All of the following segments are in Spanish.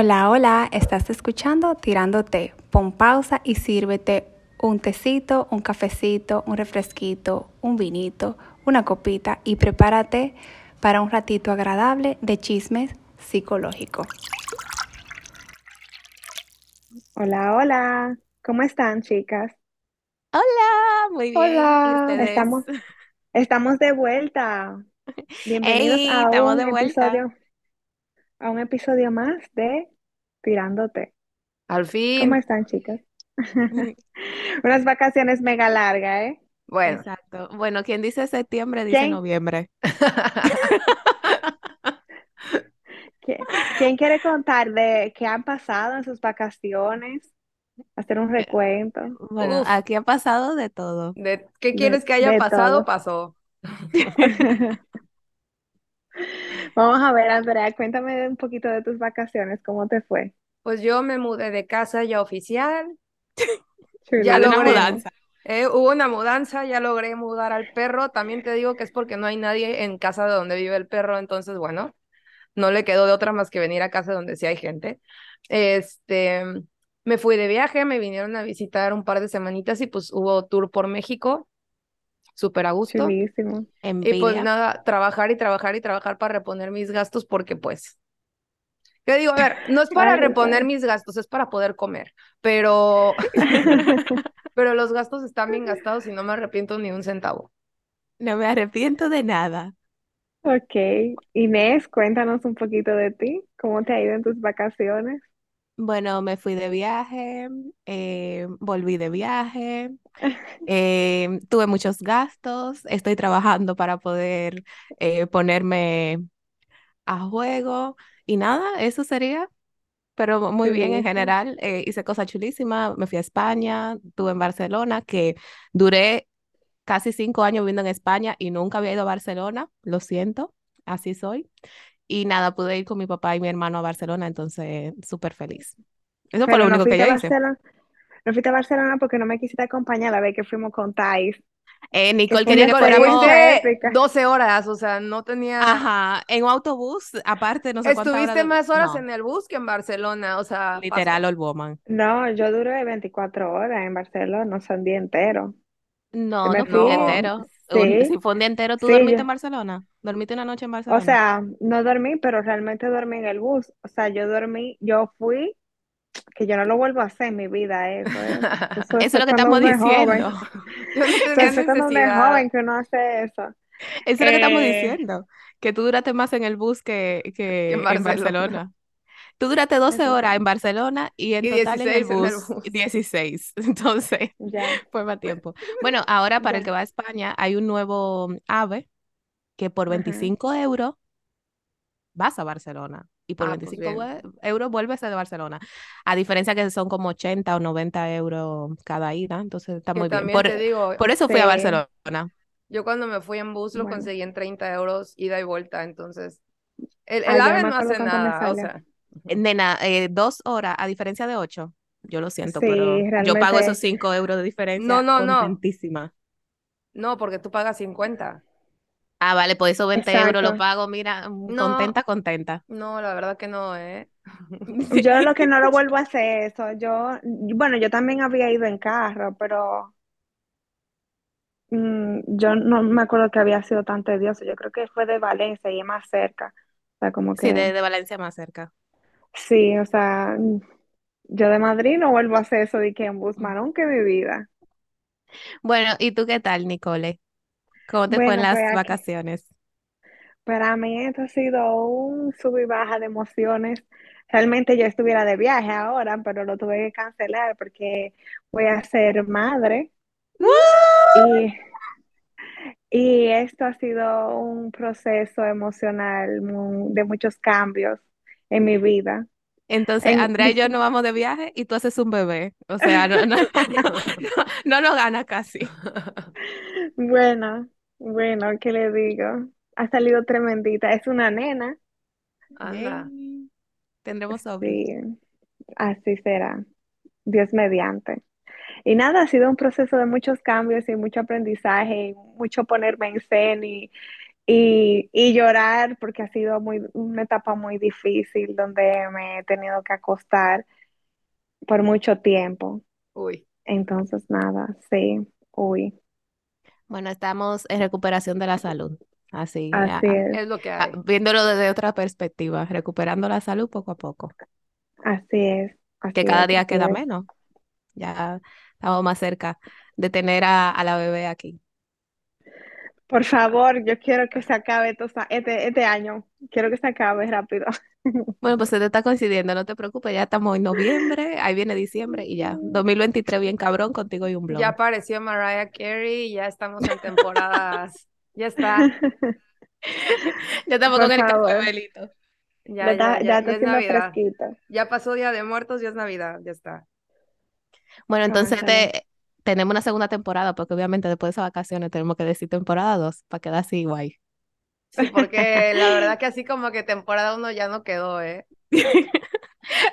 Hola, hola, estás escuchando Tirándote. Pon pausa y sírvete un tecito, un cafecito, un refresquito, un vinito, una copita y prepárate para un ratito agradable de chismes psicológicos. Hola, hola. ¿Cómo están, chicas? Hola, muy bien. ¿Y Hola. Estamos, estamos de vuelta. Bienvenidos ¡Ey! a Estamos de un vuelta. episodio, a un episodio más de Tirándote. Al ¿Cómo fin. están, chicas? Unas vacaciones mega largas, ¿eh? Bueno, Exacto. Bueno, quien dice septiembre dice ¿Quién? noviembre. ¿Qui- ¿Quién quiere contar de qué han pasado en sus vacaciones? Hacer un recuento Bueno, Uf. aquí ha pasado de todo. de, ¿qué de, quieres que haya pasado? todo. Pasó. Vamos a ver, Andrea, cuéntame un poquito de tus vacaciones, ¿cómo te fue? Pues yo me mudé de casa ya oficial. Chulo. Ya una logré. mudanza. Eh, hubo una mudanza, ya logré mudar al perro. También te digo que es porque no hay nadie en casa de donde vive el perro, entonces, bueno, no le quedó de otra más que venir a casa donde sí hay gente. Este, me fui de viaje, me vinieron a visitar un par de semanitas y pues hubo tour por México, súper a gusto. Chulísimo. Y pues nada, trabajar y trabajar y trabajar para reponer mis gastos porque pues, yo digo, a ver, no es para reponer mis gastos, es para poder comer, pero, pero los gastos están bien gastados y no me arrepiento ni un centavo. No me arrepiento de nada. Ok, Inés, cuéntanos un poquito de ti, ¿cómo te ha ido en tus vacaciones? Bueno, me fui de viaje, eh, volví de viaje, eh, tuve muchos gastos, estoy trabajando para poder eh, ponerme a juego y nada, eso sería. Pero muy bien en general, hice cosas chulísimas, me fui a España, estuve en Barcelona, que duré casi cinco años viviendo en España y nunca había ido a Barcelona, lo siento, así soy. Y nada, pude ir con mi papá y mi hermano a Barcelona, entonces súper feliz. Eso fue lo no único que yo hice. Barcelona, no fuiste a Barcelona porque no me quisiste acompañar la vez que fuimos con Thais, Eh, Nicole quería que fuéramos, experiencia fuiste épica. 12 horas, o sea, no tenía... ajá, en un autobús, aparte no sé horas Estuviste de... más horas No, en el bus que en Barcelona, o sea, literal, pasó. old woman. No, yo duré 24 horas en Barcelona, no son día entero. No, no fue día fui, No, entero. Un- sí, si fue un día entero, ¿tú sí, dormiste yo, en Barcelona? ¿Dormiste una noche en o Barcelona? sea, no dormí, pero realmente dormí en el bus. O sea, yo dormí, yo fui, que yo no lo vuelvo a hacer en mi vida, eso, ¿eh? Eso, Eso eso es lo que estamos es diciendo. O eso cuando uno es joven que uno hace eso. Eso es lo que estamos Eh, diciendo. Que tú duraste más en el bus que, En que en Barcelona. Barcelona. Tú duraste 12 eso horas en Barcelona y en Y total en el 16 en el bus bus. 16. Entonces, Ya, fue más tiempo. Bueno, ahora para el que va a España hay un nuevo AVE que por Ajá. 25 euros vas a Barcelona y por Ah, pues 25 bien. we- euros vuelves a Barcelona. A diferencia que son como 80 o 90 euros cada ida, entonces está Que muy bien. Por, te digo, por eso fui a Barcelona. yo cuando me fui en bus lo bueno. conseguí en 30 euros ida y vuelta, entonces el, el Ay, AVE no hace nada, o sea, Nena, eh, dos horas a diferencia de ocho. Yo lo siento, pero yo pago esos cinco euros de no, diferencia no, no, contentísima. no, porque tú pagas 50. Ah, vale, por esos 20 euros lo pago, mira, mm, No, contenta, contenta. no, la verdad que no, ¿eh? Yo lo que no lo vuelvo a hacer eso. Yo, bueno, yo también había ido en carro, pero mm, yo no me acuerdo que había sido tan tedioso. Yo creo que fue de Valencia y es más cerca. O sea, como Sí, de, que de Valencia más cerca. Sí, o sea, yo de Madrid no vuelvo a hacer eso de que en bus más nunca en mi vida. Bueno, ¿y tú qué tal, Nicole? ¿Cómo te fue en Bueno, pues las aquí, vacaciones? para mí esto ha sido un sub y baja de emociones. Realmente yo estuviera de viaje ahora, pero lo tuve que cancelar porque voy a ser madre y, y esto ha sido un proceso emocional mu- de muchos cambios en mi vida. Entonces, En, Andrea y yo nos vamos de viaje y tú haces un bebé. O sea, no, no, no, no lo gana casi. Bueno, bueno, ¿qué le digo? Ha salido tremendita. Es una nena. Yay. Tendremos Sí, sobres. así será. Dios mediante. Y nada, ha sido un proceso de muchos cambios y mucho aprendizaje y mucho ponerme en zen y, y, y llorar porque ha sido muy, una etapa muy difícil donde me he tenido que acostar por mucho tiempo. Uy, Entonces, nada, sí, uy, Bueno, estamos en recuperación de la salud, así, así a- es, es lo que a- hay. viéndolo desde otra perspectiva, recuperando la salud poco a poco, así es, que cada es, día queda es. menos, ya estamos más cerca de tener a, a la bebé aquí. Por favor, yo quiero que se acabe esto este, este año, quiero que se acabe rápido. Bueno, pues se te está coincidiendo, no te preocupes, ya estamos en noviembre, ahí viene diciembre y ya, 2023 bien cabrón, contigo y un Ya blog. apareció Mariah Carey, ya estamos en temporadas. Ya está, Ya estamos Por con el café favor, Belito. ya ya, está, ya, ya ya, ya es haciendo Navidad. fresquito. Ya pasó Día de Muertos, ya es Navidad, ya está. Bueno, entonces te, tenemos una segunda temporada, porque obviamente después de esas vacaciones tenemos que decir temporada 2 para quedar así guay. Sí, porque la verdad que así como que temporada uno ya no quedó, ¿eh?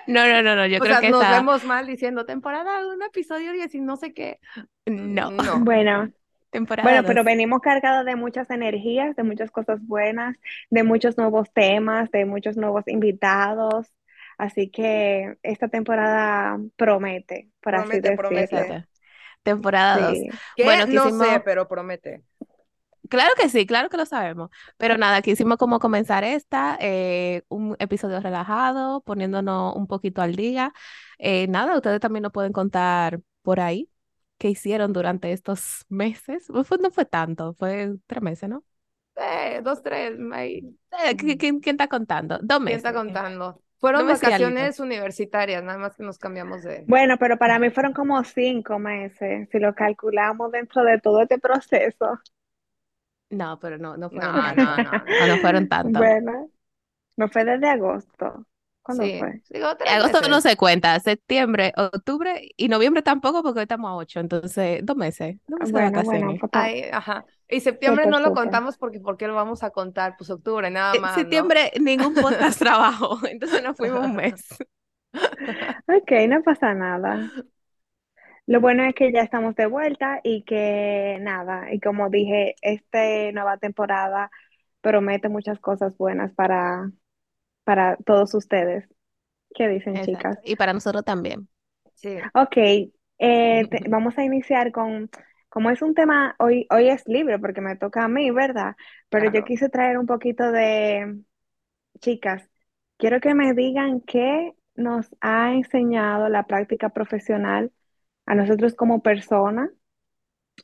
No, no, no, no, yo O creo sea, que nos esa, vemos mal diciendo temporada uno, episodio 10 y no sé qué. no, No, Bueno, temporada bueno, pero 2. venimos cargados de muchas energías, de muchas cosas buenas, de muchos nuevos temas, de muchos nuevos invitados. Así que esta temporada promete, por así promete, decirlo. promete. Temporada 2. Sí. ¿Qué? Bueno, No sé, quisimos, pero promete. claro que sí, claro que lo sabemos, pero nada, quisimos como comenzar esta, eh, un episodio relajado, poniéndonos un poquito al día. Eh, nada, ustedes también nos pueden contar por ahí qué hicieron durante estos meses. No fue, no fue tanto, fue tres meses, ¿no? Eh, dos, tres. Eh, ¿qui- ¿Quién, quién está contando? Dos ¿Quién está meses. contando? Fueron alguito. vacaciones universitarias, nada más que nos cambiamos de... Bueno, pero para mí fueron como cinco meses, si lo calculamos dentro de todo este proceso. No, pero no, no fueron No, no, no, No, no no. fueron tanto. Bueno, no fue desde agosto. ¿Cuándo Sí, fue? digo Agosto no se cuenta, septiembre, octubre y noviembre tampoco porque hoy estamos a ocho, entonces dos meses, dos meses Bueno, bueno, vacaciones. Ay, ajá. Y septiembre no lo contamos porque ¿por qué lo vamos a contar? Pues octubre, nada En más, ¿no? septiembre ningún podcast trabajó, entonces nos fuimos un mes. Ok, no pasa nada. Lo bueno es que ya estamos de vuelta y que nada, y como dije, esta nueva temporada promete muchas cosas buenas para, para todos ustedes. ¿Qué dicen, Exacto. chicas? Y para nosotros también. Sí. Ok, eh, te- vamos a iniciar con, como es un tema, hoy, hoy es libre porque me toca a mí, ¿verdad? Pero yo quise traer un poquito de, chicas, quiero que me digan qué nos ha enseñado la práctica profesional a nosotros como persona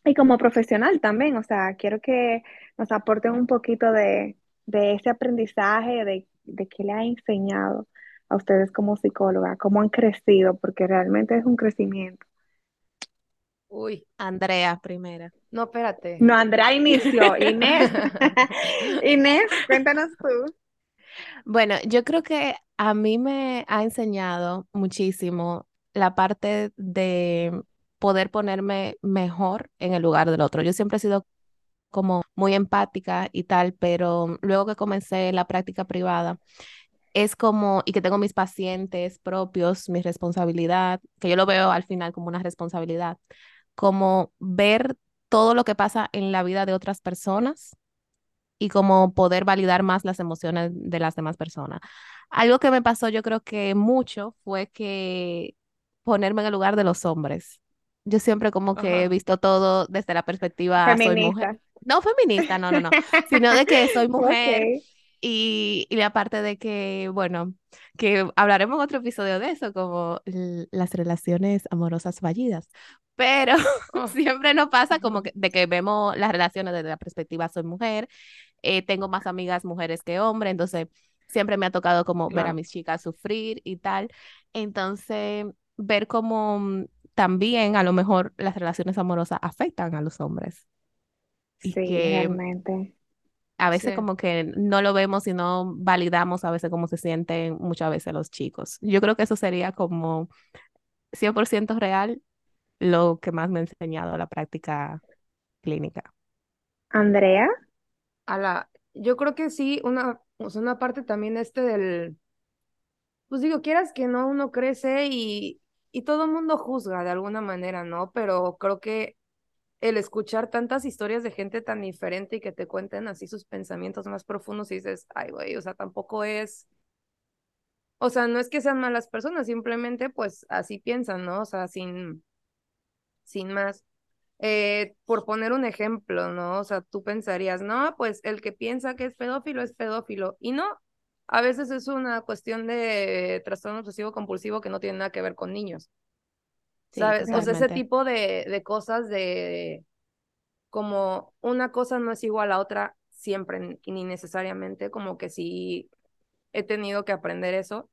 y como profesional también. O sea, quiero que nos aporten un poquito de, de ese aprendizaje, de, de qué le ha enseñado a ustedes como psicóloga, cómo han crecido, porque realmente es un crecimiento. Uy, Andrea primera. no, espérate. No, Andrea inició. Inés, Inés, cuéntanos tú. Bueno, yo creo que a mí me ha enseñado muchísimo la parte de poder ponerme mejor en el lugar del otro. Yo siempre he sido como muy empática y tal, pero luego que comencé la práctica privada, es como, y que tengo mis pacientes propios, mi responsabilidad, que yo lo veo al final como una responsabilidad, como ver todo lo que pasa en la vida de otras personas y como poder validar más las emociones de las demás personas. Algo que me pasó yo creo que mucho fue que ponerme en el lugar de los hombres. Yo siempre como que he visto todo desde la perspectiva soy mujer. No feminista, no, no, no, sino de que soy mujer Ok. y, y la parte de que, bueno, que hablaremos en otro episodio de eso, como las relaciones amorosas fallidas. Pero Oh, siempre nos pasa como que, de que vemos las relaciones desde la perspectiva soy mujer, eh, tengo más amigas mujeres que hombres, entonces siempre me ha tocado como ver a mis chicas sufrir y tal. Entonces, ver cómo mm, también a lo mejor las relaciones amorosas afectan a los hombres y Sí, que realmente. a veces Sí. como que no lo vemos y no validamos a veces cómo se sienten muchas veces los chicos. Yo creo que eso sería como 100% real lo que más me ha enseñado la práctica clínica. Andrea, A la, yo creo que sí, una, o sea, una parte también este del, pues digo, quieras que no, uno crece y, y todo el mundo juzga de alguna manera, ¿no? Pero creo que el escuchar tantas historias de gente tan diferente y que te cuenten así sus pensamientos más profundos y dices, ay, güey, o sea, tampoco es, o sea, no es que sean malas personas, simplemente pues así piensan, ¿no? O sea, sin, sin más. Eh, por poner un ejemplo, ¿no? O sea, tú pensarías, no, pues el que piensa que es pedófilo es pedófilo. Y no, a veces es una cuestión de trastorno obsesivo compulsivo que no tiene nada que ver con niños. ¿Sabes? o sea, ese tipo de, de cosas de como una cosa no es igual a otra siempre ni necesariamente, como que sí he tenido que aprender eso.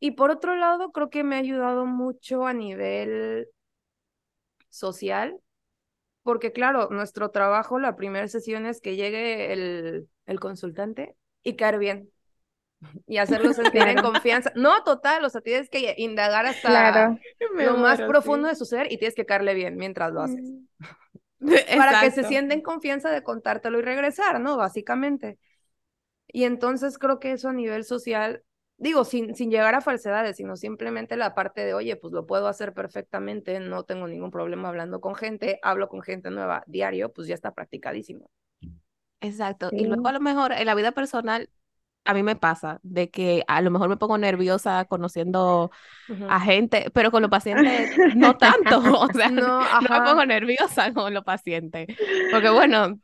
Y por otro lado, creo que me ha ayudado mucho a nivel social, porque claro, nuestro trabajo, la primera sesión es que llegue el, el consultante y caer bien y hacerlo sentir en confianza. No, total, o sea, tienes que indagar hasta lo más profundo de su ser y tienes que caerle bien mientras lo haces. Mm. Para que se sienta en confianza de contártelo y regresar, ¿no? Básicamente. Y entonces creo que eso a nivel social, digo, sin, sin llegar a falsedades, sino simplemente la parte de, oye, pues lo puedo hacer perfectamente, no tengo ningún problema hablando con gente, hablo con gente nueva diario, pues ya está practicadísimo. Exacto. Y luego a lo mejor en la vida personal a mí me pasa de que a lo mejor me pongo nerviosa conociendo a gente, pero con los pacientes no tanto, o sea, no, me pongo nerviosa con los pacientes, porque bueno,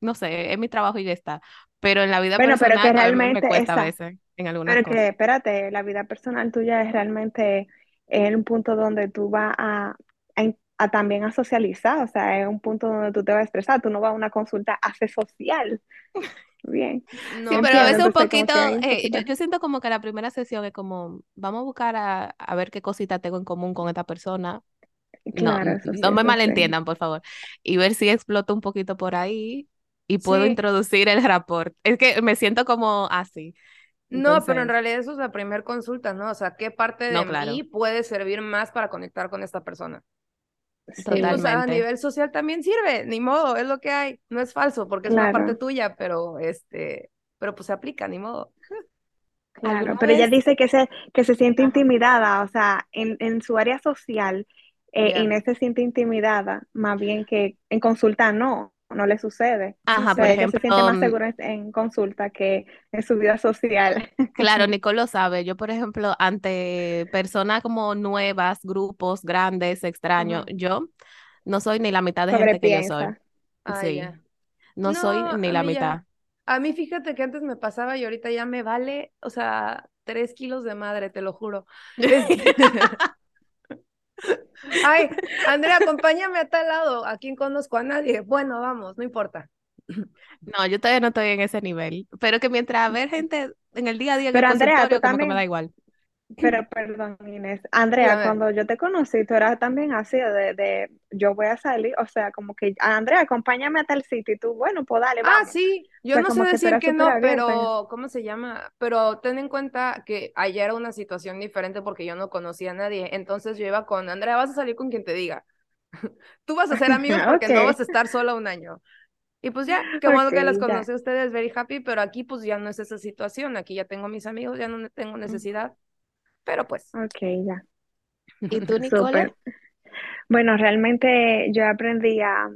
no sé, es mi trabajo y ya está, pero en la vida personal pero realmente me cuesta a veces en algunas Pero que espérate, la vida personal tuya es realmente en un punto donde tú vas a, a, también a socializar, o sea, es un punto donde tú te vas a expresar, tú no vas a una consulta hace social. Bien. sí, pero a veces un poquito, eh, yo, siento como que la primera sesión es como, vamos a buscar a, a ver qué cosita tengo en común con esta persona. Claro, no, no me malentiendan, por favor. Y ver si exploto un poquito por ahí y puedo introducir el rapport. Es que me siento como así. No, pero en realidad eso es la primera consulta, ¿no? O sea, ¿qué parte de mí puede servir más para conectar con esta persona? Totalmente. a nivel social también sirve, ni modo, es lo que hay. No es falso porque es una parte tuya, pero este, pero pues se aplica, ni modo. Claro, pero ella dice que se, que se siente intimidada, o sea, en, en su área social, eh, Inés se siente intimidada, más bien que en consulta no, no le sucede. Ajá, por ejemplo. se siente más segura en consulta que en su vida social. Claro, Nicole lo sabe. Yo, por ejemplo, ante personas como nuevas, grupos grandes, extraños, yo no soy ni la mitad de gente que yo soy. Ah, sí. No, soy ni la mitad. A mí fíjate que antes me pasaba y ahorita ya me vale, o sea, tres kilos de madre, te lo juro. Ay, Andrea, acompáñame a tal lado. Aquí conozco a nadie. Bueno, vamos, no importa. No, yo todavía no estoy en ese nivel, pero que mientras ver gente en el día a día, pero Andrea, tú también, me da igual. Pero perdón, Inés. Andrea, cuando yo te conocí, tú eras también así de, de, yo voy a salir, o sea, como que, Andrea, acompáñame a tal sitio y tú, bueno, pues dale, ah, vamos. Ah, sí, yo no sé decir que no, pero, ¿cómo se llama? Pero ten en cuenta que ayer era una situación diferente porque yo no conocía a nadie, entonces yo iba con, Andrea, vas a salir con quien te diga. tú vas a ser amigos porque no vas a estar sola un año. Y pues ya, qué bueno que las conocí a ustedes, very happy, pero aquí pues ya no es esa situación, aquí ya tengo mis amigos, ya no tengo necesidad. Pero pues. Ok, ya. ¿Y tú, Nicola? Bueno, realmente yo aprendí a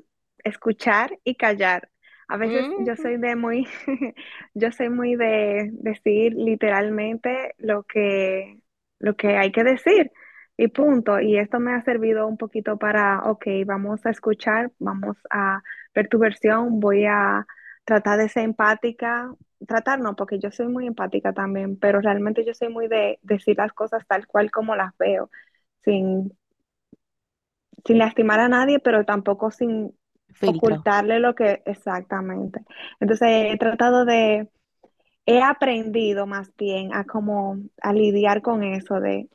escuchar y callar. A veces yo soy de muy, yo soy muy de decir literalmente lo que, lo que hay que decir y punto. Y esto me ha servido un poquito para, ok, vamos a escuchar, vamos a ver tu versión, voy a tratar de ser empática, tratar no, porque yo soy muy empática también, pero realmente yo soy muy de decir las cosas tal cual como las veo, sin, sin lastimar a nadie, pero tampoco sin ocultarle lo que exactamente. Entonces he tratado de, he aprendido más bien a como a lidiar con eso de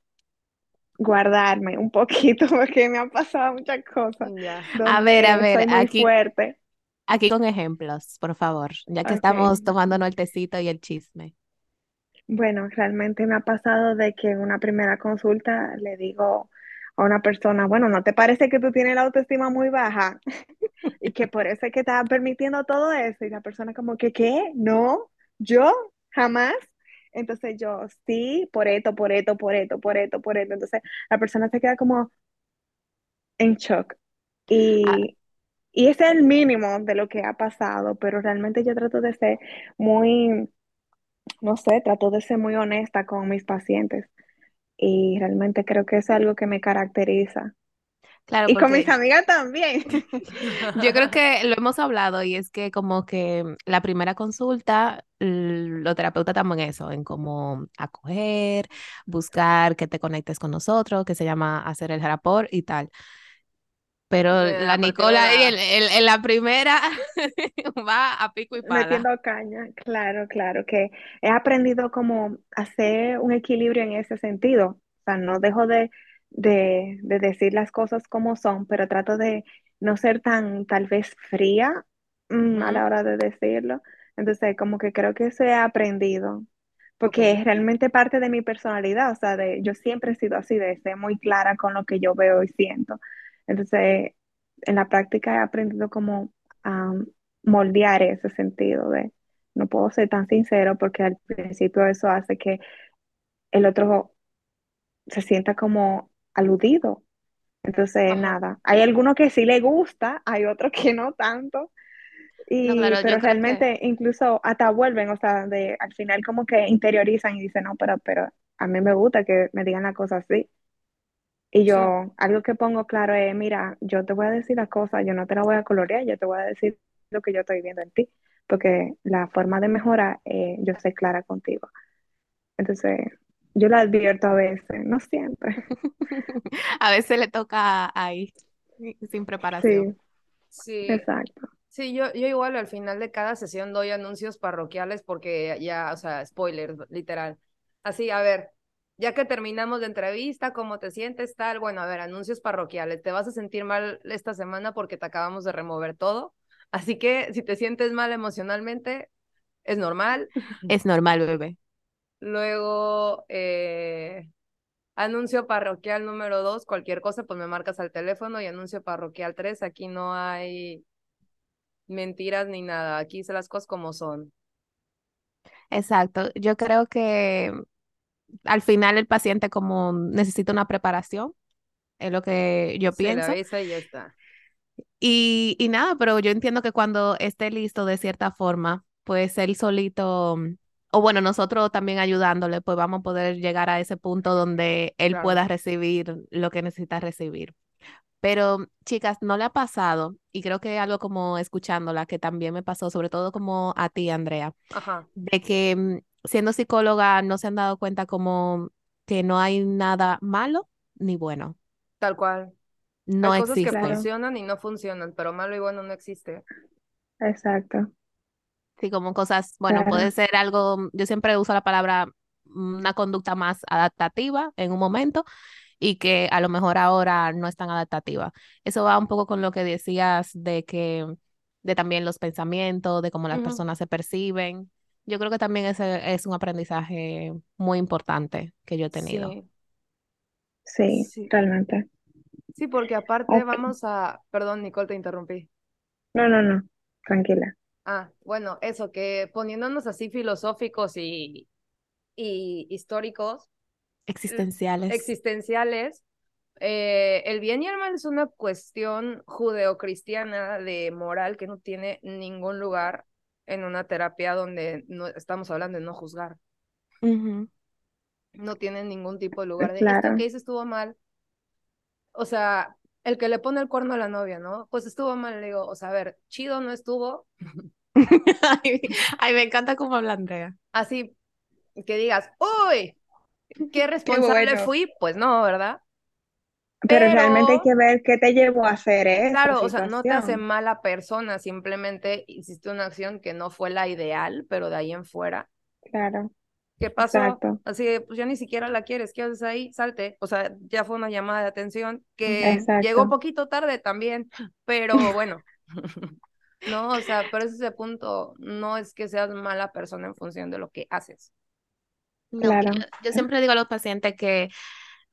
guardarme un poquito porque me han pasado muchas cosas. A ver, a ver, aquí fuerte. Aquí con ejemplos, por favor, ya que estamos tomándonos el tecito y el chisme. Bueno, realmente me ha pasado de que en una primera consulta le digo a una persona, bueno, ¿no te parece que tú tienes la autoestima muy baja? y que por eso es que estás permitiendo todo eso. Y la persona como que, ¿qué? No, yo jamás. Entonces yo, sí, por esto, por esto, por esto, por esto, por esto. Entonces la persona se queda como en shock. Y, y ese es el mínimo de lo que ha pasado, pero realmente yo trato de ser muy, no sé, trato de ser muy honesta con mis pacientes y realmente creo que es algo que me caracteriza. Claro, Y con mis amigas también. yo creo que lo hemos hablado y es que como que la primera consulta, los terapeutas estamos en eso, en cómo acoger, buscar que te conectes con nosotros, que se llama hacer el rapport y tal. Pero la Nicola ahí en, la... en- en la primera va a pico y pala. Metiendo caña, claro, claro, que he aprendido como hacer un equilibrio en ese sentido. O sea, no dejo de, de, de decir las cosas como son, pero trato de no ser tan tal vez fría mm, a la hora de decirlo. Entonces, como que creo que eso he aprendido, porque es realmente parte de mi personalidad. O sea, de, yo siempre he sido así, de ser muy clara con lo que yo veo y siento. Entonces, en la práctica he aprendido como moldear ese sentido de no puedo ser tan sincero porque al principio eso hace que el otro se sienta como aludido. Entonces, ajá. nada, hay algunos que sí le gusta, hay otros que no tanto, No, y, claro, pero que realmente incluso hasta vuelven, o sea, de, al final como que interiorizan y dicen, no, pero, pero a mí me gusta que me digan la cosa así. Y Sí, yo, algo que pongo claro es, mira, yo te voy a decir las cosas, yo no te la voy a colorear, yo te voy a decir lo que yo estoy viendo en ti, porque la forma de mejorar, eh, yo soy clara contigo. Entonces, yo la advierto a veces, no siempre. a veces le toca ahí, sin preparación. Sí, sí. exacto. Sí, yo, yo igual al final de cada sesión doy anuncios parroquiales porque ya, o sea, spoilers, literal. Así, a ver, ya que terminamos de entrevista, ¿cómo te sientes? Tal, bueno, a ver, anuncios parroquiales. Te vas a sentir mal esta semana porque te acabamos de remover todo. Así que si te sientes mal emocionalmente, es normal. Es normal, bebé. Luego, eh, anuncio parroquial número dos, cualquier cosa, pues me marcas al teléfono y anuncio parroquial tres, aquí no hay mentiras ni nada, aquí se las cosas como son. Exacto. Yo creo que al final el paciente como necesita una preparación, es lo que yo Se pienso. y ya está. Y, y nada, pero yo entiendo que cuando esté listo de cierta forma, pues él solito, o bueno, nosotros también ayudándole, pues vamos a poder llegar a ese punto donde él Claro. pueda recibir lo que necesita recibir. Pero, chicas, ¿no le ha pasado? Y creo que algo como escuchándola, que también me pasó, sobre todo como a ti, Andrea, Ajá, de que mm, siendo psicóloga no se han dado cuenta como que no hay nada malo ni bueno, tal cual. no Hay cosas que existe. Funcionan y no funcionan, pero malo y bueno no existe. exacto, Sí, como cosas, bueno, claro, puede ser algo, yo siempre uso la palabra mm, una conducta más adaptativa en un momento y que a lo mejor ahora no es tan adaptativa. Eso va un poco con lo que decías de que, de también los pensamientos, de cómo las personas se perciben. Yo creo que también ese es un aprendizaje muy importante que yo he tenido. Sí, sí, sí, realmente. sí, porque aparte vamos a, perdón, Nicole, te interrumpí. no, no, no, tranquila. Ah, bueno, eso, que poniéndonos así filosóficos y, y históricos, Existenciales. existenciales, eh, el bien y el mal es una cuestión judeocristiana de moral que no tiene ningún lugar en una terapia donde no estamos hablando de no juzgar. No tiene ningún tipo de lugar de esto Claro, que hice estuvo mal. O sea, el que le pone el cuerno a la novia, ¿no? Pues estuvo mal, le digo, o sea, a ver, chido no estuvo. Ay, ay, me encanta cómo habla Andrea. Así que digas, uy, qué qué responsable bueno. fui, pues no, ¿verdad? Pero realmente hay Pero que ver qué te llevó a hacer esa Claro, o sea, no te hace mala persona, simplemente hiciste una acción que no fue la ideal, pero de ahí en fuera, Claro, ¿qué pasó? exacto, Así de, pues ya ni siquiera la quieres, ¿qué haces ahí? Salte. O sea, ya fue una llamada de atención que llegó un exacto. poquito tarde también, pero bueno, no, o sea, pero ese es el punto, no es que seas mala persona en función de lo que haces. No, que yo, Claro, yo siempre digo a los pacientes que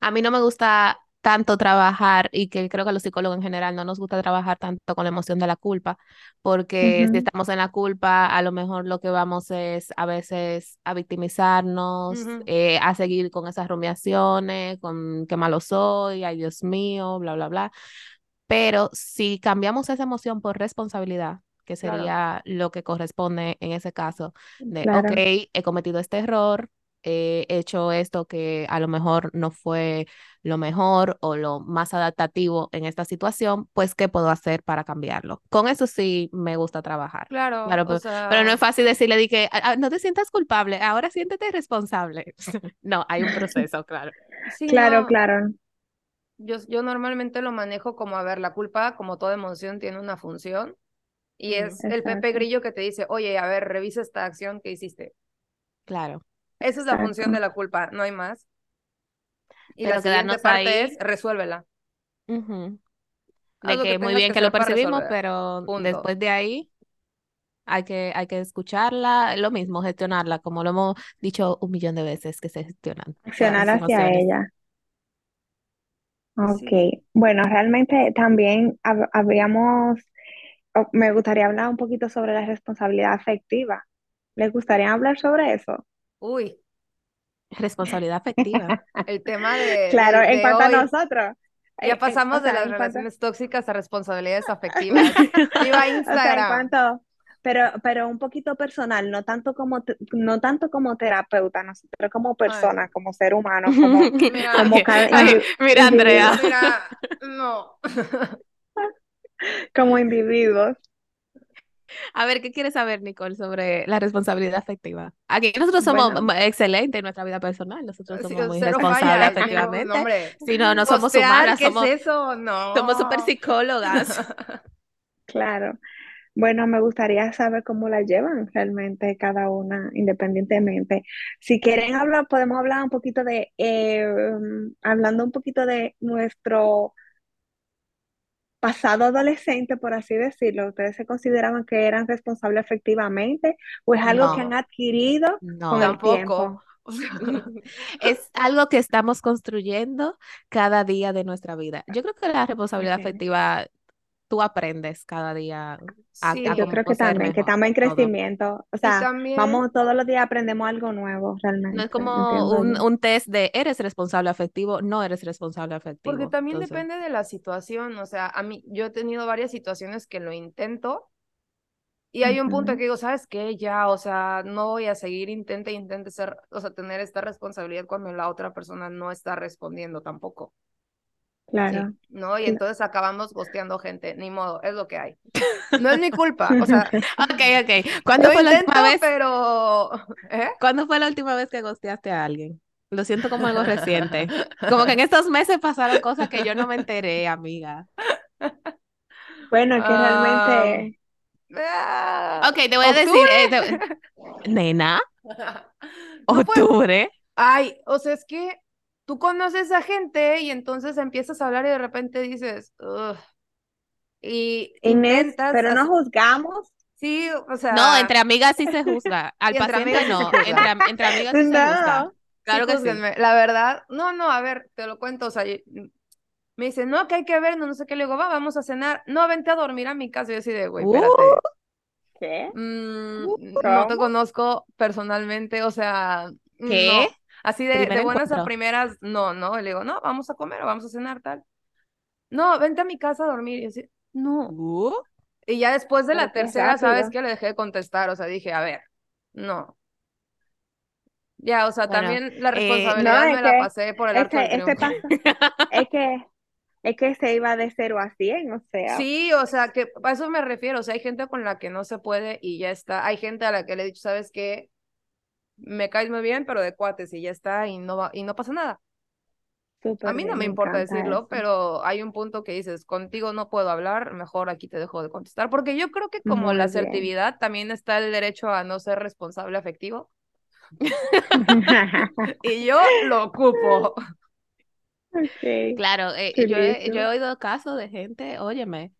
a mí no me gusta tanto trabajar y que creo que a los psicólogos en general no nos gusta trabajar tanto con la emoción de la culpa, porque si ujú, estamos en la culpa, a lo mejor lo que vamos es a veces a victimizarnos, Ujú, eh, a seguir con esas rumiaciones, con qué malo soy, ay Dios mío, bla, bla, bla. Pero si cambiamos esa emoción por responsabilidad, que Claro. sería lo que corresponde en ese caso, de, Claro. ok, he cometido este error, he hecho esto que a lo mejor no fue lo mejor o lo más adaptativo en esta situación, pues ¿qué puedo hacer para cambiarlo? Con eso sí me gusta trabajar. Claro, Claro, pero, sea, pero no es fácil decirle de que "Ah, ah, no te sientas culpable, ahora siéntete responsable. No, hay un proceso, claro. sí, Claro, no, claro. Yo, yo normalmente lo manejo como, a ver, la culpa, como toda emoción, tiene una función y es el Pepe Exacto. Grillo que te dice, oye, a ver, revisa esta acción que hiciste. Claro. Esa es la Exacto. función de la culpa, no hay más. Y la Pero siguiente quedarnos parte ahí. es resuélvela. Haz De que que muy bien que que lo percibimos, pero Punto. después de ahí hay que, hay que escucharla, lo mismo, gestionarla, como lo hemos dicho un millón de veces que se gestionan Accionar hacia ella. Ok, Sí. bueno, realmente también hab- habríamos, me gustaría hablar un poquito sobre la responsabilidad afectiva. ¿Les gustaría hablar sobre eso? Uy, Responsabilidad afectiva. el tema de, Claro, de, en cuanto a nosotros. Ya pasamos o de las cuanto, relaciones tóxicas a responsabilidades afectivas. Viva o sea, en Instagram. cuanto, pero, pero un poquito personal, no tanto como, te- no tanto como terapeuta, nosotros como Ay, persona, como ser humano, como, mira, como ay, mira, Andrea. mira, no. como individuos. A ver, ¿qué quieres saber, Nicole, sobre la responsabilidad afectiva? Aquí nosotros somos Bueno, excelentes en nuestra vida personal, nosotros Sí, somos muy responsables no, afectivamente. hombre. Si no, no somos Postear, humanas, ¿qué es somos, eso? somos super No. psicólogas. claro. Bueno, me gustaría saber cómo la llevan realmente cada una independientemente. Si quieren hablar, podemos hablar un poquito de, eh, um, hablando un poquito de nuestro pasado adolescente, por así decirlo. ¿Ustedes se consideraban que eran responsables efectivamente o es algo que han No, adquirido con no. el Tampoco. tiempo? O sea, Es algo que estamos construyendo cada día de nuestra vida. Yo creo que la responsabilidad Ok. afectiva, tú aprendes cada día a, a sí. Yo creo que también, que estamos en todo. crecimiento. O Y sea, también, vamos todos los días aprendemos algo nuevo, No es realmente, como un, un test de eres responsable afectivo, no eres responsable porque afectivo. también Entonces, depende de la situación. O sea, a mí, yo he tenido varias situaciones que lo intento y hay un punto Ujú, que digo, ¿sabes qué? Ya, o sea, no voy a seguir, intente, intente ser, o sea, tener esta responsabilidad cuando la otra persona no está respondiendo tampoco. Sí. Claro. ¿no? Y entonces acabamos gosteando gente, ni modo, es lo que hay. No es mi culpa, o sea, Ok, ok. ¿Cuándo fue la intento, última vez? pero... ¿Eh? ¿Cuándo fue la última vez que gosteaste a alguien? Lo siento como algo reciente. Como que en estos meses pasaron cosas que yo no me enteré, amiga. Bueno, que Am, realmente, ah, Ok, te voy a decir, eh, te- ¿octubre? nena, No octubre. Ay, o sea, es que tú conoces a gente y entonces empiezas a hablar y de repente dices, "Ugh", y Inés, pero no juzgamos. sí, o No, sea, entre amigas sí se juzga. Al paciente sí no, entre, am- entre amigas sí se juzga. No. Sí, Claro que sí. La verdad, no, no, a ver, te lo cuento, o sea, y- me dice, no, que hay que vernos, no sé qué, le digo, va, vamos a cenar. No, vente a dormir a mi casa. Y yo así de, güey, Uh, espérate. ¿Qué? Mm, Uh, no te conozco personalmente, o sea, ¿qué? no. Así de, buenas a primeras, no, no. Le digo, no, vamos a comer o vamos a cenar, tal. No, vente a mi casa a dormir. Y así, no. Uh, Y ya después de la tercera, ¿sabes qué? Le dejé de contestar, o sea, dije, a ver, no. Ya, o sea, bueno, también la eh, No, responsabilidad es me la pasé por el arco triunfo. paso, es que, es que se iba de 0 a 100, o sea, Sí, o sea, que a eso me refiero, o sea, hay gente con la que no se puede y ya está. Hay gente a la que le he dicho, ¿sabes qué? Me caes muy bien, pero de cuates y ya está y no va, y no pasa nada. A mí no me me importa decirlo, eso. pero hay un punto que dices, contigo no puedo hablar, mejor aquí te dejo de contestar, porque yo creo que como la bien. asertividad también está el derecho a no ser responsable afectivo y yo lo ocupo. Claro, eh, yo he, yo he oído casos de gente, óyeme,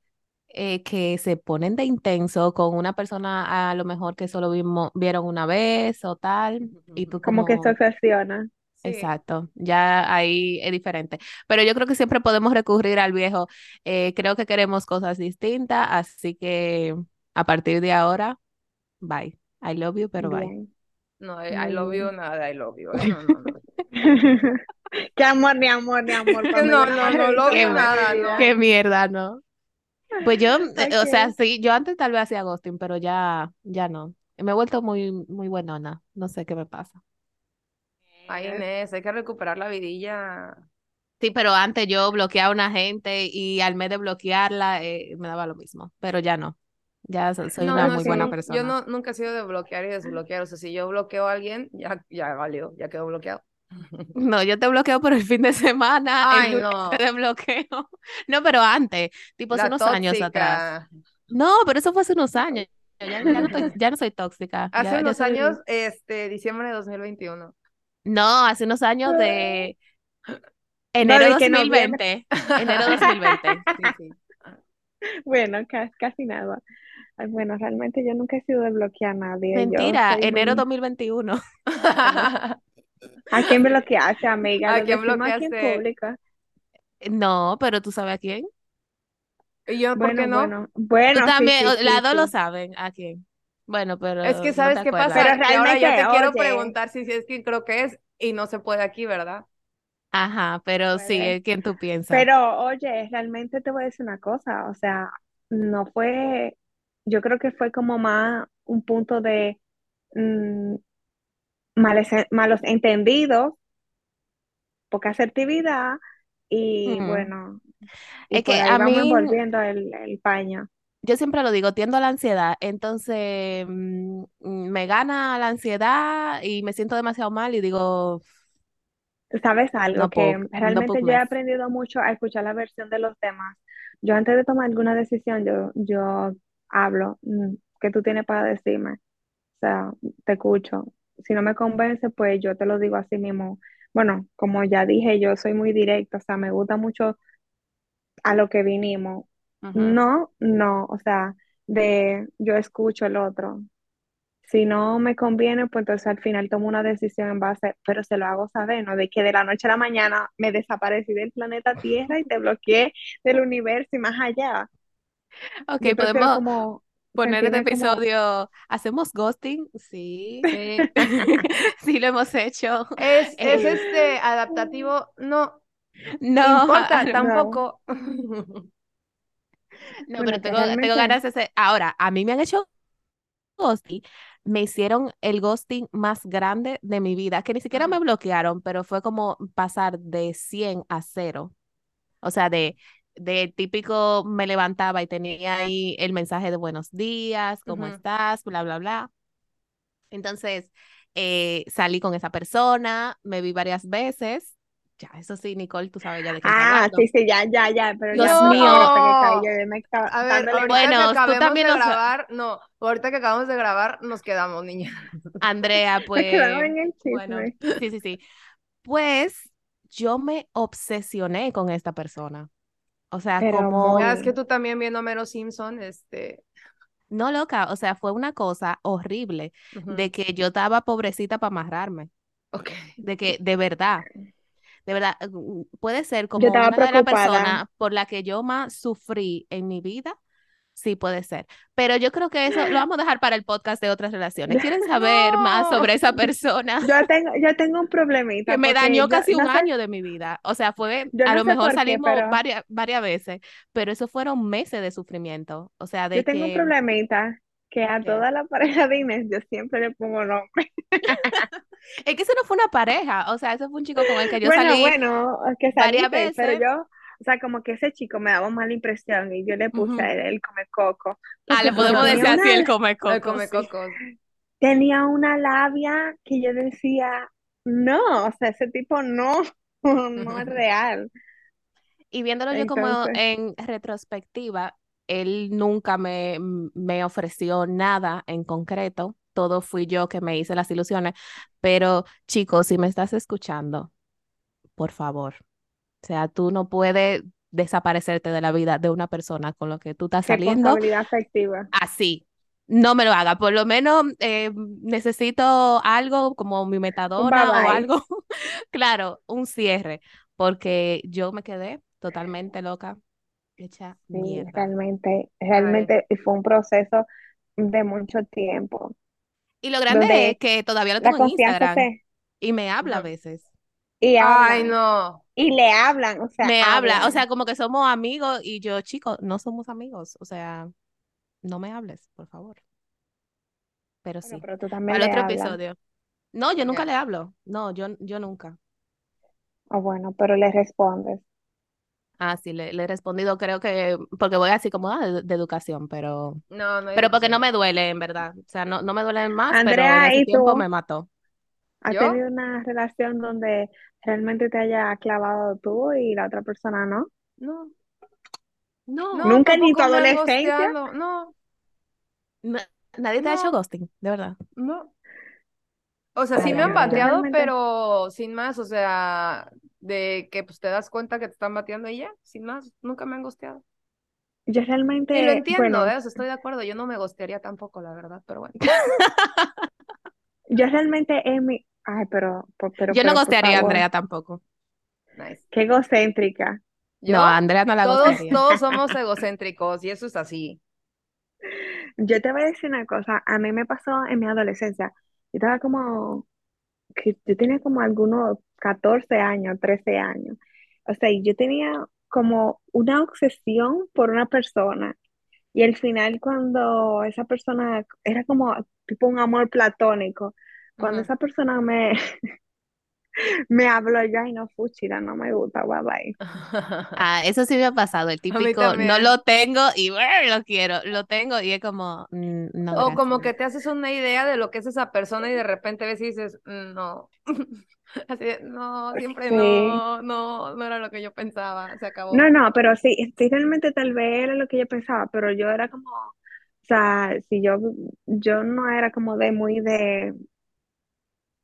eh, que se ponen de intenso con una persona a lo mejor que solo vimos, vieron una vez o tal, y tú Como que se como, obsesiona. Exacto, ya ahí es diferente. Pero yo creo que siempre podemos recurrir al viejo, eh, creo que queremos cosas distintas, así que a partir de ahora, bye. I love you, pero bye. Bien, no, I, I love you, bien. nada, I love you, eh, No, no, no. Qué amor, ni amor, ni amor. No, no, no logro la nada, no. Qué mierda, ¿no? Pues yo, eh, o sea, sí, yo antes tal vez hacía ghosting, pero ya, ya no. Me he vuelto muy, muy buenona. No sé qué me pasa. Ay, Inés, hay que recuperar la vidilla. Sí, pero antes yo bloqueaba a una gente y al mes de bloquearla eh, me daba lo mismo, pero ya no. Ya so- soy No, una no, muy buena persona. Yo no, nunca he sido de bloquear y desbloquear. O sea, si yo bloqueo a alguien, ya, ya valió, ya quedó bloqueado. No, yo te bloqueo por el fin de semana, Ay, no. te desbloqueo. No, pero antes, tipo hace La unos años atrás. No, pero eso fue hace unos años. Ya, ya no estoy- ya no soy tóxica. Hace ya- unos soy- años, este, diciembre de 2021. No, hace unos años de enero de noviembre. 2020. Enero 2020. Sí, sí. Bueno, ca- casi nada. Ay, Bueno, realmente yo nunca he sido de bloquear a nadie. Yo Mentira, soy enero muy- 2021. ¿A ¿A quién bloqueaste, amiga? ¿A quién bloqueaste? público. No, pero tú sabes a quién. ¿Y yo por Bueno, qué no? bueno, bueno, Tú también, sí, sí, las dos lo saben a quién. Bueno, pero Es que ¿sabes qué acuerdas. pasa? Pero ahora ya te quiero preguntar si, si es que creo que es y no se puede aquí, ¿verdad? Ajá, pero sí, es quien tú piensas. Pero oye, realmente te voy a decir una cosa, o sea, no fue, yo creo que fue como más un punto de mm, males- malos entendidos, poca asertividad y bueno, y Es que a vamos mí- envolviendo el, el paño. Yo siempre lo digo, tiendo a la ansiedad, entonces mm, mm, me gana la ansiedad y me siento demasiado mal y digo, ¿Sabes algo? No Que puedo- realmente yo he aprendido mucho a escuchar la versión de los demás. Yo antes de tomar alguna decisión, yo, yo hablo, mm, ¿qué tú tienes para decirme? O sea, te escucho. Si no me convence, pues yo te lo digo así mismo. Bueno, como ya dije, yo soy muy directa, o sea, me gusta mucho a lo que vinimos. No, no, o sea, de yo escucho el otro. Si no me conviene, pues entonces al final tomo una decisión en base, pero se lo hago saber, ¿no? De que de la noche a la mañana me desaparecí del planeta Tierra y te bloqueé del universo y más allá. Ok, Yo podemos como poner este como- episodio, ¿hacemos ghosting? Sí, Sí. sí lo hemos hecho. Es, es Eh, este adaptativo, no No, importa, no, tampoco. No, pero tengo, tengo ganas de hacer. Ahora, a mí me han hecho ghosting. Me hicieron el ghosting más grande de mi vida, que ni siquiera me bloquearon, pero fue como pasar de 100 a 0. O sea, de, de típico me levantaba y tenía ahí el mensaje de buenos días, ¿cómo estás? Bla, bla, bla. Entonces, eh, salí con esa persona, me vi varias veces. Ya, eso sí, Nicole, tú sabes ya de qué Ah, sí, sí, ya, ya, ya, pero Dios ya mío. yo me estaba A ver, ahorita Bueno, que tú también de sa- grabar, no, ahorita que acabamos de grabar, nos quedamos, niña. Andrea, pues, en el bueno, chisme. sí, sí, sí. Pues yo me obsesioné con esta persona. O sea, Pero como, es que tú también viendo a Mero Simpson, este, no loca, o sea, fue una cosa horrible de que yo estaba pobrecita para amarrarme, ok. de que de verdad, de verdad, puede ser como una de las personas por la que yo más sufrí en mi vida. Sí, puede ser. Pero yo creo que eso lo vamos a dejar para el podcast de otras relaciones. ¿Quieren saber más sobre esa persona? Yo tengo, yo tengo un problemita que me dañó yo casi un sé- año de mi vida. O sea, fue, a no lo mejor qué, salimos pero- varias, varias veces, pero eso fueron meses de sufrimiento. O sea, de Yo tengo un problemita que a ¿Qué? toda la pareja de Inés yo siempre le pongo nombre. es que eso no fue una pareja, o sea, eso fue un chico con el que yo Bueno, salí. bueno, que varias saliste, pero veces. yo, o sea, como que ese chico me daba mala impresión y yo le puse a él el come coco. Ah, le podemos decir así el come El coco, sí. tenía una labia que yo decía, no, o sea, ese tipo no, no es real. Y viéndolo yo como en retrospectiva, él nunca me, me ofreció nada en concreto. Todo fui yo que me hice las ilusiones. Pero, chicos, si me estás escuchando, por favor. O sea, tú no puedes desaparecerte de la vida de una persona con la que tú estás saliendo afectiva. así. No me lo haga. Por lo menos eh, necesito algo como mi metadona o algo. Claro, un cierre. Porque yo me quedé totalmente loca, hecha Sí, mierda. realmente, realmente fue un proceso de mucho tiempo. Y lo grande es que todavía lo tengo en Instagram se, y me habla a veces. y Ay, no. Y le hablan, o sea, Me habla, o hablan. sea, como que somos amigos y yo, chico, no somos amigos, o sea, no me hables, por favor. Pero Bueno, sí, pero tú también para el le otro hablas. episodio. No, yo nunca Ya. le hablo. No, yo, yo nunca. O bueno, pero le respondes. Ah, sí, le, le he respondido, creo que, porque voy así como ah, de, de educación, pero, No, no pero porque no me duele, en verdad. O sea, no, no me duele más, pero en Andrea, ese ¿y tiempo tú? me mató. ¿Has ¿Yo? tenido una relación donde realmente te haya clavado tú y la otra persona no? No. No, No, ¿Nunca ni tu adolescencia? No, na- nadie te ha hecho ghosting, de verdad. no. O sea, sí me han bateado, realmente, pero sin más, o sea, de que pues te das cuenta que te están bateando y ya, sin más, nunca me han gosteado. yo Y lo realmente, entiendo, bueno, ¿eh? O sea, estoy de acuerdo, yo no me gostearía tampoco, la verdad, pero bueno. yo realmente en mi, ay, pero, pero, Yo no gostearía a Andrea tampoco. Nice. qué egocéntrica. No. Andrea no la Todos, gostearía. todos somos egocéntricos y eso es así. Yo te voy a decir una cosa, a mí me pasó en mi adolescencia. Yo estaba como, que yo tenía como algunos 14 años, 13 años. O sea, yo tenía como una obsesión por una persona. Y al final cuando esa persona, era como tipo un amor platónico, cuando esa persona me, me habló, yo, ay no, fuchila, no me gusta, bye bye. Ah, eso sí me ha pasado, el típico, no lo tengo y "Brr, lo quiero, lo tengo y es como, "Mm, no, O como que te haces una idea de lo que es esa persona y de repente ves y dices, "Mm, no. Así de, no, siempre Sí. no, no, no era lo que yo pensaba, se acabó. No, no, pero sí, sí, realmente tal vez era lo que yo pensaba, pero yo era como, o sea, si yo, yo no era como de muy de,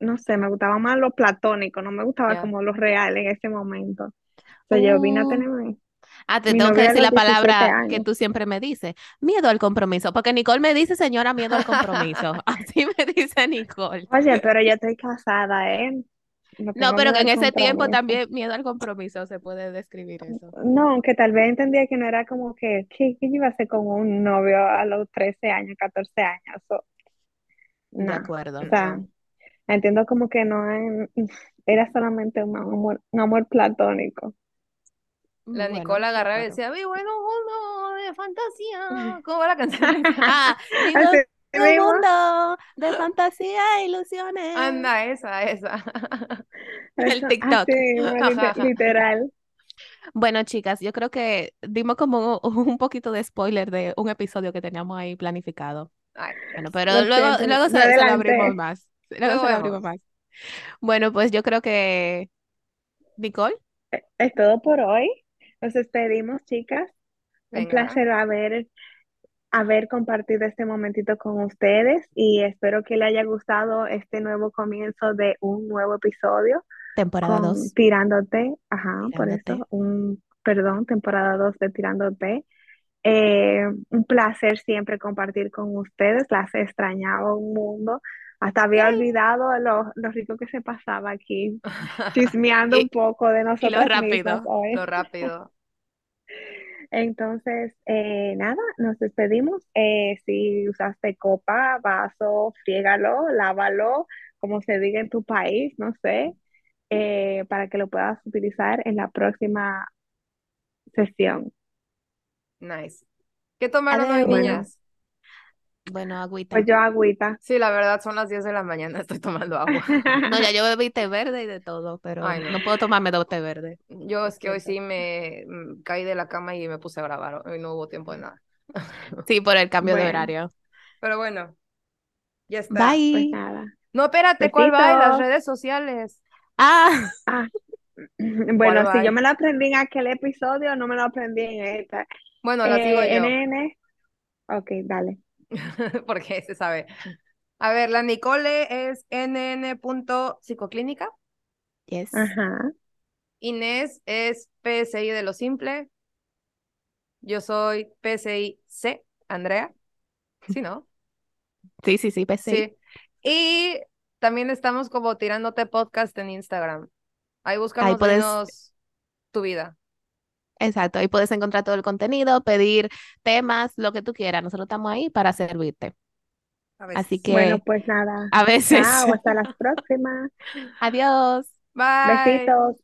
no sé, me gustaba más lo platónico, no me gustaba como lo real en ese momento. O sea, yo vine a Uh, tener ah, te mi tengo que decir la 17 palabra que tú siempre me dices, miedo al compromiso, porque Nicole me dice, señora, miedo al compromiso. Así me dice Nicole. Oye, pero yo estoy casada, ¿eh? No No, pero que en ese tiempo también miedo al compromiso se puede describir eso. No, aunque tal vez entendía que no era como que, ¿qué, qué yo iba a hacer con un novio a los 13 años, 14 años? So, De no. acuerdo. O sea, No. Entiendo como que no es- era solamente un amor, un amor platónico. La Bueno, Nicola de agarraba y decía, vivo en un mundo de fantasía. ¿Cómo va la canción? Ah, vivo Así en un mismo. mundo de fantasía e ilusiones. Anda, esa, esa. El Eso, TikTok. así Ajá, ajá. literal. Bueno, chicas, yo creo que dimos como un poquito de spoiler de un episodio que teníamos ahí planificado. Ay, Bueno, pero Lo luego, siento, luego me se, se lo abrimos más. Se lo abrimos más. Bueno, pues yo creo que, Nicole, Es todo por hoy. Nos despedimos, chicas. Un placer haber, haber compartido este momentito con ustedes y espero que les haya gustado este nuevo comienzo de un nuevo episodio temporada con 2, Tirándote. Ajá, por eso, un, perdón, temporada 2 de Tirándote. Eh, un placer siempre compartir con ustedes. Las extrañaba un mundo. Hasta había olvidado lo, lo rico que se pasaba aquí, chismeando un poco de y lo rápido. hoy. Lo rápido. Entonces, eh, nada, nos despedimos. Eh, si usaste copa, vaso, friégalo, lávalo, como se diga en tu país, no sé, eh, para que lo puedas utilizar en la próxima sesión. Nice. ¿Qué tomaron hoy, niñas? Bueno, agüita. pues yo agüita. Sí, la verdad, son las 10 de la mañana, estoy tomando agua. No, ya yo bebí té verde y de todo, pero Ay, no. no puedo tomarme dos té verde. Yo es que hoy sí me mm, caí de la cama y me puse a grabar. Hoy no hubo tiempo de nada. Sí, por el cambio de horario. Pero bueno, ya está. pues Bye. nada. No, espérate, ¿cuál va? Las redes sociales. Ah, Ah, ¿Cuál bueno, si yo me lo aprendí en aquel episodio, no me lo aprendí en esta. Bueno, las digo Eh, yo, NN, ok, dale. porque se sabe. A ver, la Nicole es nn.psicoclínica. yes. Ajá. Inés es PSI de lo simple. Yo soy PSI C, Andrea. ¿Sí, no? Sí, sí, sí, pues sí. Y también estamos como tirándote podcast en Instagram. Ahí Ahí búscanos, puedes, tu vida. Exacto, ahí puedes encontrar todo el contenido, pedir temas, lo que tú quieras. Nosotros estamos ahí para servirte. A Así veces. Bueno, que pues nada. a veces, Chao, hasta las próximas. adiós. Bye. Besitos.